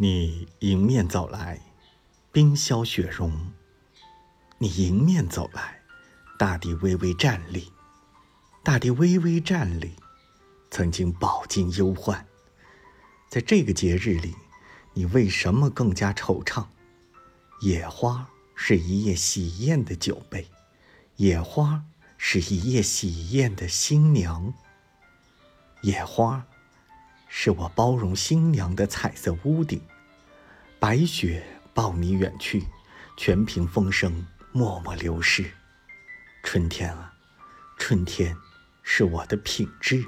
你迎面走来，冰消雪融；你迎面走来，大地微微站立。大地微微站立，曾经饱经忧患。在这个节日里，你为什么更加惆怅？野花是一夜喜宴的酒杯，野花是一夜喜宴的新娘。野花。是我包容新娘的彩色屋顶，白雪抱你远去，全凭风声默默流逝。春天啊，春天，是我的品质。